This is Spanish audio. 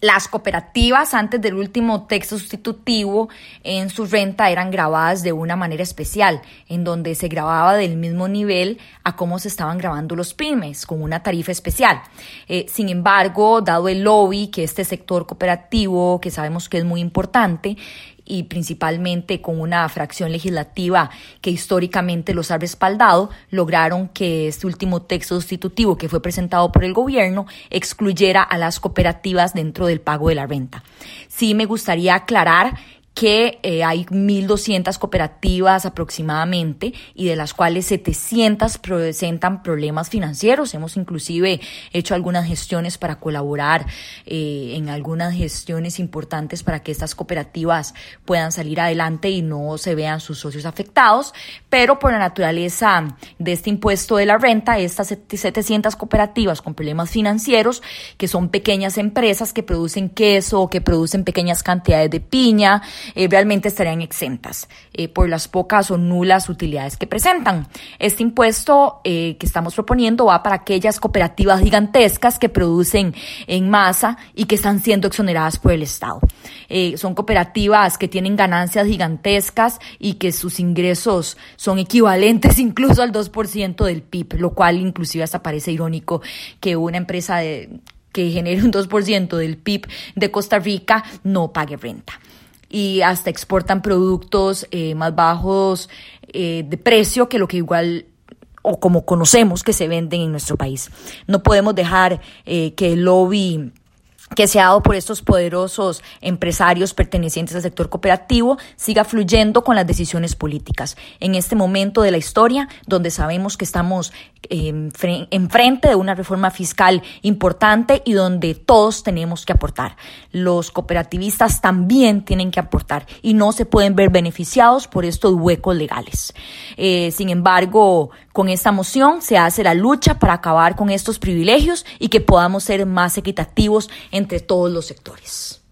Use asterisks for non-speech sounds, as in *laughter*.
Las cooperativas antes del último texto sustitutivo en su renta eran grabadas de una manera especial, en donde se grababa del mismo nivel a cómo se estaban grabando los pymes, con una tarifa especial. Eh, sin embargo, dado el lobby que este sector cooperativo, que sabemos que es muy importante, y principalmente con una fracción legislativa que históricamente los ha respaldado, lograron que este último texto sustitutivo que fue presentado por el gobierno excluyera a las cooperativas dentro del pago de la renta. Sí me gustaría aclarar que eh, hay 1.200 cooperativas aproximadamente y de las cuales 700 presentan problemas financieros. Hemos inclusive hecho algunas gestiones para colaborar eh, en algunas gestiones importantes para que estas cooperativas puedan salir adelante y no se vean sus socios afectados, pero por la naturaleza de este impuesto de la renta, estas 700 cooperativas con problemas financieros, que son pequeñas empresas que producen queso que producen pequeñas cantidades de piña, eh, realmente estarían exentas eh, por las pocas o nulas utilidades que presentan. Este impuesto eh, que estamos proponiendo va para aquellas cooperativas gigantescas que producen en masa y que están siendo exoneradas por el Estado. son cooperativas que tienen ganancias gigantescas y que sus ingresos son equivalentes *laughs* incluso al 2% del PIB, lo cual inclusive hasta parece irónico que una empresa que genere un 2% del PIB de Costa Rica no pague renta y hasta exportan productos eh, más bajos eh, de precio que lo que igual o como conocemos que se venden en nuestro país. No podemos dejar eh, que el lobby que se ha dado por estos poderosos empresarios pertenecientes al sector cooperativo siga fluyendo con las decisiones políticas. En este momento de la historia, donde sabemos que estamos enfrente de una reforma fiscal importante y donde todos tenemos que aportar. Los cooperativistas también tienen que aportar y no se pueden ver beneficiados por estos huecos legales. Eh, sin embargo, con esta moción se hace la lucha para acabar con estos privilegios y que podamos ser más equitativos entre todos los sectores.